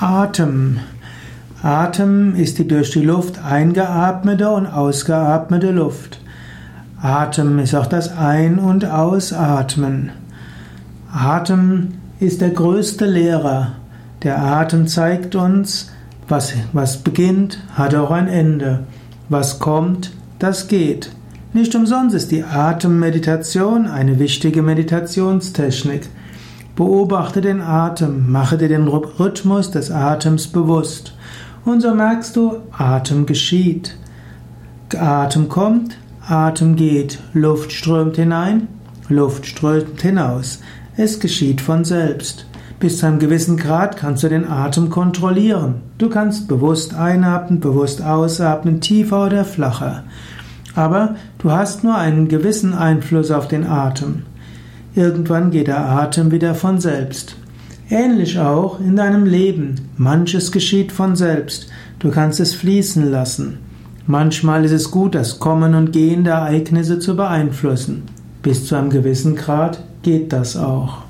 Atem. Atem ist die durch die Luft eingeatmete und ausgeatmete Luft. Atem ist auch das Ein- und Ausatmen. Atem ist der größte Lehrer. Der Atem zeigt uns, was, was beginnt, hat auch ein Ende. Was kommt, das geht. Nicht umsonst ist die Atemmeditation eine wichtige Meditationstechnik. Beobachte den Atem, mache dir den Rhythmus des Atems bewusst. Und so merkst du, Atem geschieht. Atem kommt, Atem geht, Luft strömt hinein, Luft strömt hinaus. Es geschieht von selbst. Bis zu einem gewissen Grad kannst du den Atem kontrollieren. Du kannst bewusst einatmen, bewusst ausatmen, tiefer oder flacher. Aber du hast nur einen gewissen Einfluss auf den Atem. Irgendwann geht der Atem wieder von selbst. Ähnlich auch in deinem Leben. Manches geschieht von selbst. Du kannst es fließen lassen. Manchmal ist es gut, das Kommen und Gehen der Ereignisse zu beeinflussen. Bis zu einem gewissen Grad geht das auch.